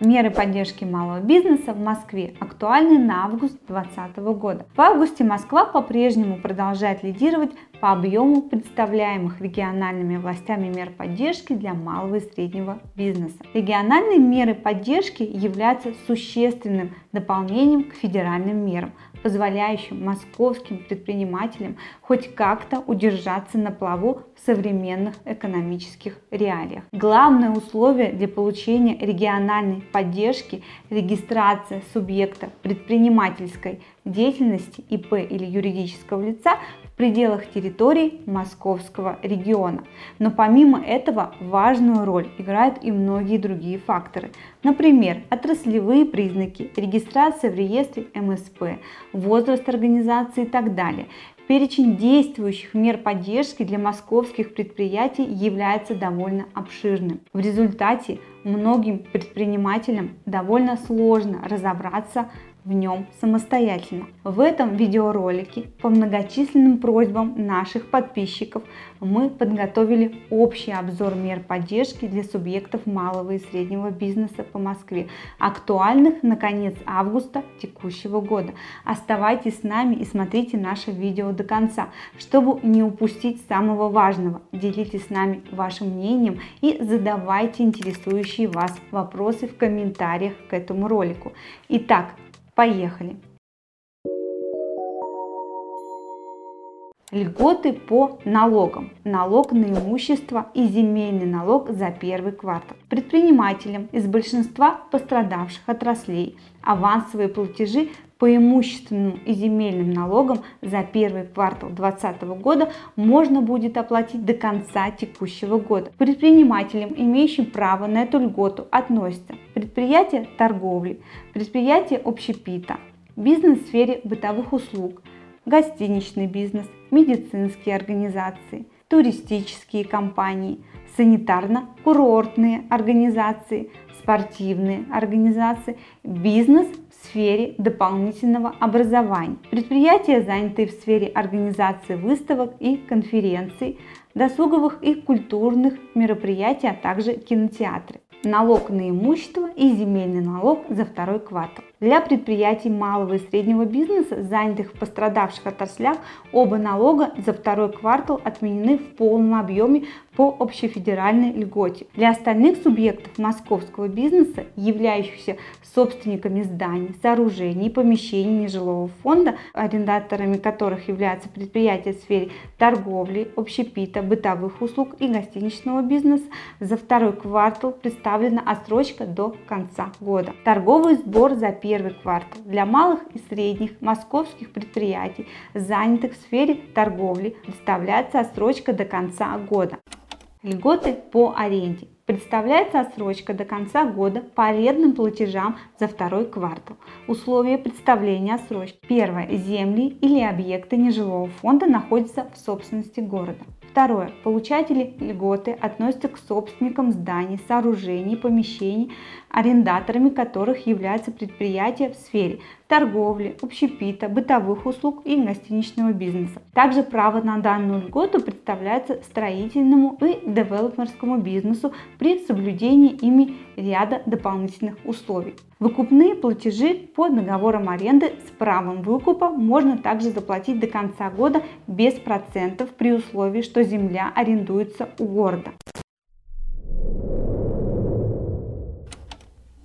Меры поддержки малого бизнеса в Москве актуальны на август 2020 года. В августе Москва по-прежнему продолжает лидировать по объему представляемых региональными властями мер поддержки для малого и среднего бизнеса. Региональные меры поддержки являются существенным дополнением к федеральным мерам, позволяющим московским предпринимателям хоть как-то удержаться на плаву в современных экономических реалиях. Главное условие для получения региональной поддержки – регистрация субъекта предпринимательской деятельности ИП или юридического лица пределах территории Московского региона. Но помимо этого важную роль играют и многие другие факторы. Например, отраслевые признаки, регистрация в реестре МСП, возраст организации и так далее. Перечень действующих мер поддержки для московских предприятий является довольно обширным. В результате многим предпринимателям довольно сложно разобраться в нем самостоятельно. В этом видеоролике по многочисленным просьбам наших подписчиков мы подготовили общий обзор мер поддержки для субъектов малого и среднего бизнеса по Москве, актуальных на конец августа текущего года. Оставайтесь с нами и смотрите наше видео до конца, чтобы не упустить самого важного. Делитесь с нами вашим мнением и задавайте интересующие вас вопросы в комментариях к этому ролику. Итак, Поехали! Льготы по налогам. Налог на имущество и земельный налог за первый квартал. Предпринимателям из большинства пострадавших отраслей авансовые платежи по имущественным и земельным налогам за первый квартал 2020 года можно будет оплатить до конца текущего года. Предпринимателям, имеющим право на эту льготу, относятся предприятия торговли, предприятия общепита, бизнес в сфере бытовых услуг, гостиничный бизнес, медицинские организации, туристические компании, санитарно-курортные организации, спортивные организации, бизнес в сфере дополнительного образования, предприятия, занятые в сфере организации выставок и конференций, досуговых и культурных мероприятий, а также кинотеатры налог на имущество и земельный налог за второй квартал. Для предприятий малого и среднего бизнеса, занятых в пострадавших отраслях, оба налога за второй квартал отменены в полном объеме по общефедеральной льготе. Для остальных субъектов московского бизнеса, являющихся собственниками зданий, сооружений и помещений нежилого фонда, арендаторами которых являются предприятия в сфере торговли, общепита, бытовых услуг и гостиничного бизнеса, за второй квартал представлена отсрочка до конца года. Торговый сбор за первый квартал для малых и средних московских предприятий, занятых в сфере торговли, представляется отсрочка до конца года. Льготы по аренде. Представляется отсрочка до конца года по арендным платежам за второй квартал. Условия представления отсрочки. Первое. Земли или объекты нежилого фонда находятся в собственности города. Второе. Получатели льготы относятся к собственникам зданий, сооружений, помещений, арендаторами которых являются предприятия в сфере торговли, общепита, бытовых услуг и гостиничного бизнеса. Также право на данную льготу представляется строительному и девелоперскому бизнесу при соблюдении ими ряда дополнительных условий. Выкупные платежи по договорам аренды с правом выкупа можно также заплатить до конца года без процентов при условии, что земля арендуется у города.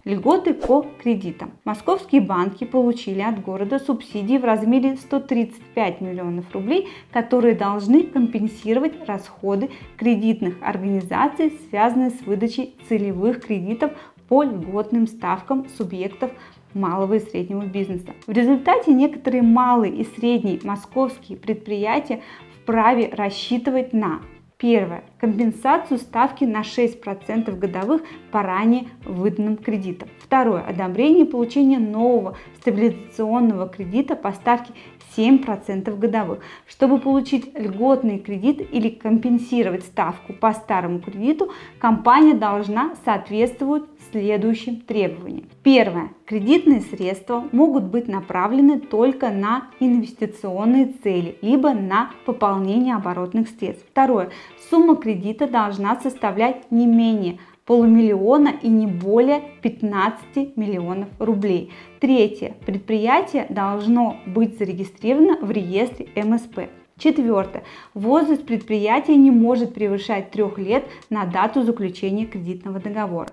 Льготы по кредитам. Московские банки получили от города субсидии в размере 135 миллионов рублей, которые должны компенсировать расходы кредитных организаций, связанные с выдачей целевых кредитов по льготным ставкам субъектов малого и среднего бизнеса. В результате некоторые малые и средние московские предприятия вправе рассчитывать на Первое. Компенсацию ставки на 6% годовых по ранее выданным кредитам. Второе. Одобрение получения нового стабилизационного кредита по ставке 7% годовых. Чтобы получить льготный кредит или компенсировать ставку по старому кредиту, компания должна соответствовать следующим требованиям. Первое. Кредитные средства могут быть направлены только на инвестиционные цели, либо на пополнение оборотных средств. Второе. Сумма кредита должна составлять не менее полумиллиона и не более 15 миллионов рублей. Третье. Предприятие должно быть зарегистрировано в реестре МСП. Четвертое. Возраст предприятия не может превышать трех лет на дату заключения кредитного договора.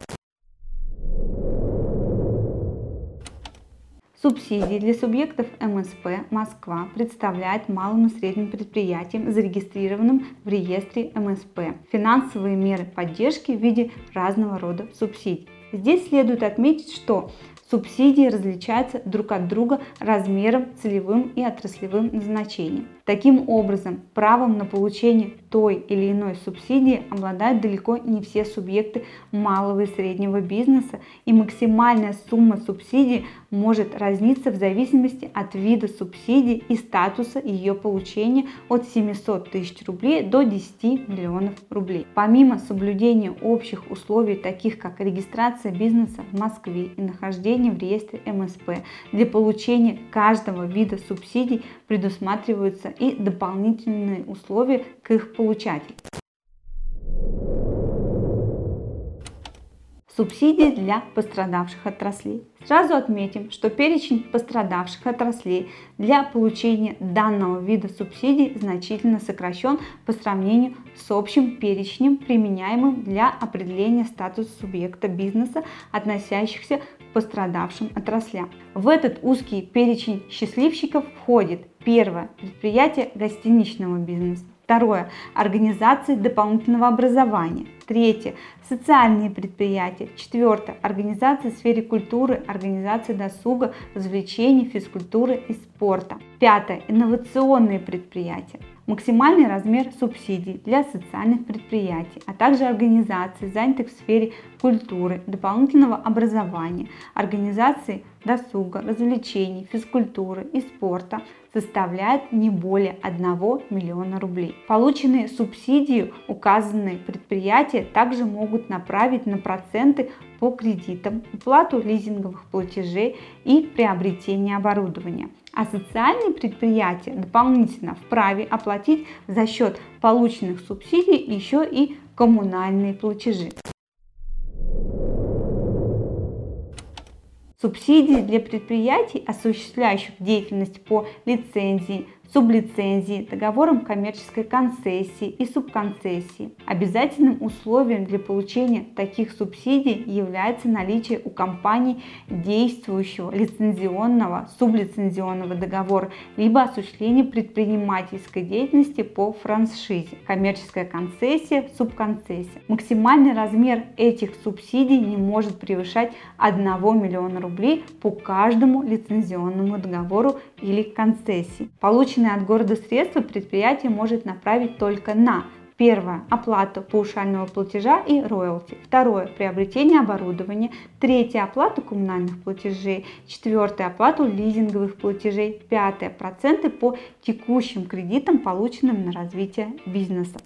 Субсидии для субъектов МСП Москва представляет малым и средним предприятиям, зарегистрированным в реестре МСП, финансовые меры поддержки в виде разного рода субсидий. Здесь следует отметить, что Субсидии различаются друг от друга размером, целевым и отраслевым назначением. Таким образом, правом на получение той или иной субсидии обладают далеко не все субъекты малого и среднего бизнеса, и максимальная сумма субсидии может разниться в зависимости от вида субсидии и статуса ее получения от 700 тысяч рублей до 10 миллионов рублей. Помимо соблюдения общих условий, таких как регистрация бизнеса в Москве и нахождение в реестре МСП, для получения каждого вида субсидий предусматриваются и дополнительные условия к их получателю. Субсидии для пострадавших отраслей. Сразу отметим, что перечень пострадавших отраслей для получения данного вида субсидий значительно сокращен по сравнению с общим перечнем, применяемым для определения статуса субъекта бизнеса, относящихся к пострадавшим отраслям. В этот узкий перечень счастливчиков входит первое – предприятие гостиничного бизнеса, Второе. Организации дополнительного образования. Третье. Социальные предприятия. Четвертое. Организации в сфере культуры, организации досуга, развлечений, физкультуры и спорта. Пятое. Инновационные предприятия максимальный размер субсидий для социальных предприятий, а также организаций, занятых в сфере культуры, дополнительного образования, организаций досуга, развлечений, физкультуры и спорта составляет не более 1 миллиона рублей. Полученные субсидии указанные предприятия также могут направить на проценты по кредитам, уплату лизинговых платежей и приобретение оборудования – а социальные предприятия дополнительно вправе оплатить за счет полученных субсидий еще и коммунальные платежи. Субсидии для предприятий, осуществляющих деятельность по лицензии, сублицензии, договорам коммерческой концессии и субконцессии. Обязательным условием для получения таких субсидий является наличие у компании действующего лицензионного, сублицензионного договора, либо осуществление предпринимательской деятельности по франшизе, коммерческая концессия, субконцессия. Максимальный размер этих субсидий не может превышать 1 миллиона рублей по каждому лицензионному договору или концессии. Полученные Полученные от города средства предприятие может направить только на Первое – оплату паушального платежа и роялти. Второе – приобретение оборудования. Третье – оплату коммунальных платежей. Четвертое – оплату лизинговых платежей. Пятое – проценты по текущим кредитам, полученным на развитие бизнеса.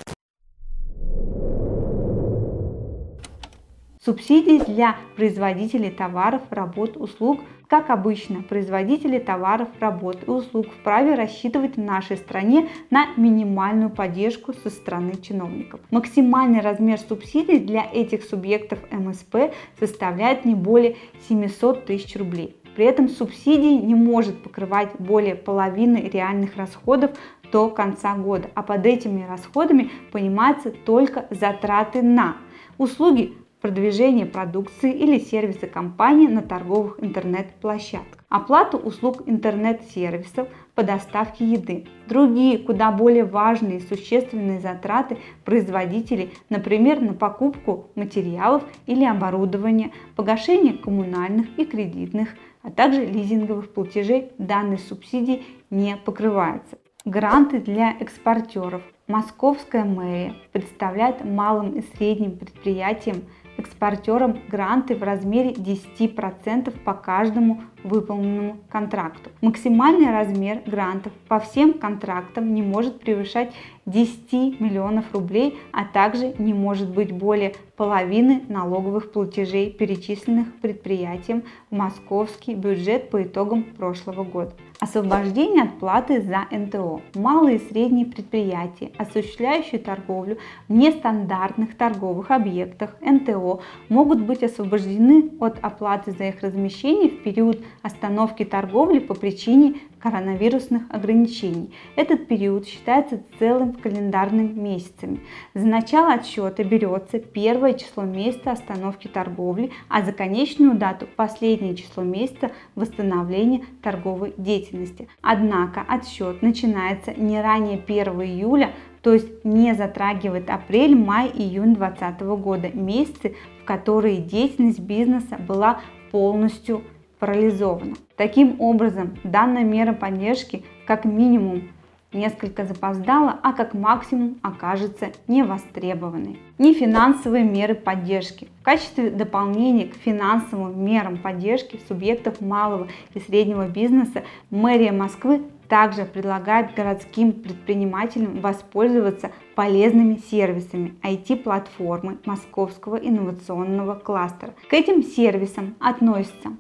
Субсидии для производителей товаров, работ, услуг – как обычно, производители товаров, работ и услуг вправе рассчитывать в нашей стране на минимальную поддержку со стороны чиновников. Максимальный размер субсидий для этих субъектов МСП составляет не более 700 тысяч рублей. При этом субсидии не может покрывать более половины реальных расходов до конца года, а под этими расходами понимаются только затраты на услуги продвижение продукции или сервиса компании на торговых интернет-площадках, оплату услуг интернет-сервисов по доставке еды, другие куда более важные и существенные затраты производителей, например, на покупку материалов или оборудования, погашение коммунальных и кредитных, а также лизинговых платежей данной субсидии не покрываются. Гранты для экспортеров. Московская мэрия представляет малым и средним предприятиям экспортерам гранты в размере 10% по каждому выполненному контракту. Максимальный размер грантов по всем контрактам не может превышать 10 миллионов рублей, а также не может быть более половины налоговых платежей, перечисленных предприятием в московский бюджет по итогам прошлого года. Освобождение от платы за НТО. Малые и средние предприятия, осуществляющие торговлю в нестандартных торговых объектах НТО, могут быть освобождены от оплаты за их размещение в период остановки торговли по причине коронавирусных ограничений. Этот период считается целым календарным месяцами. За начало отсчета берется первое число месяца остановки торговли, а за конечную дату последнее число месяца восстановления торговой деятельности. Однако отсчет начинается не ранее 1 июля, то есть не затрагивает апрель, май, июнь 2020 года, месяцы, в которые деятельность бизнеса была полностью парализована. Таким образом, данная мера поддержки как минимум несколько запоздала, а как максимум окажется невостребованной. Нефинансовые меры поддержки. В качестве дополнения к финансовым мерам поддержки субъектов малого и среднего бизнеса мэрия Москвы также предлагает городским предпринимателям воспользоваться полезными сервисами IT-платформы Московского инновационного кластера. К этим сервисам относятся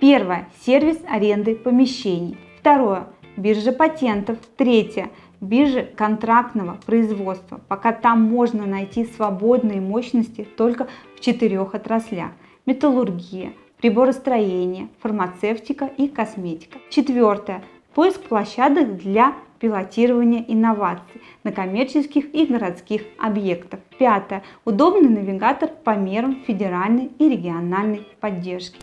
Первое. Сервис аренды помещений. Второе. Биржа патентов. Третье. Биржа контрактного производства. Пока там можно найти свободные мощности только в четырех отраслях. Металлургия, приборостроение, фармацевтика и косметика. Четвертое. Поиск площадок для пилотирования инноваций на коммерческих и городских объектах. Пятое. Удобный навигатор по мерам федеральной и региональной поддержки.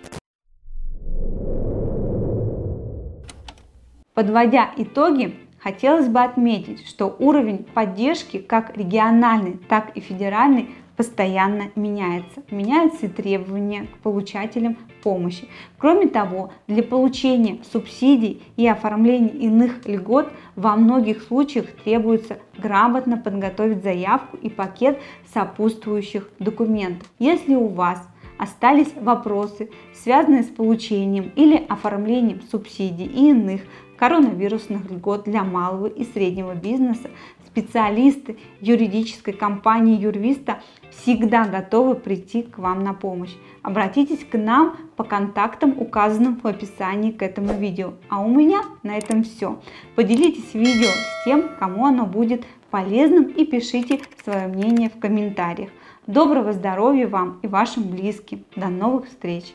Подводя итоги, хотелось бы отметить, что уровень поддержки как региональный, так и федеральный постоянно меняется. Меняются и требования к получателям помощи. Кроме того, для получения субсидий и оформления иных льгот во многих случаях требуется грамотно подготовить заявку и пакет сопутствующих документов. Если у вас остались вопросы, связанные с получением или оформлением субсидий и иных коронавирусных льгот для малого и среднего бизнеса, специалисты юридической компании Юрвиста всегда готовы прийти к вам на помощь. Обратитесь к нам по контактам, указанным в описании к этому видео. А у меня на этом все. Поделитесь видео с тем, кому оно будет полезным и пишите свое мнение в комментариях. Доброго здоровья вам и вашим близким. До новых встреч!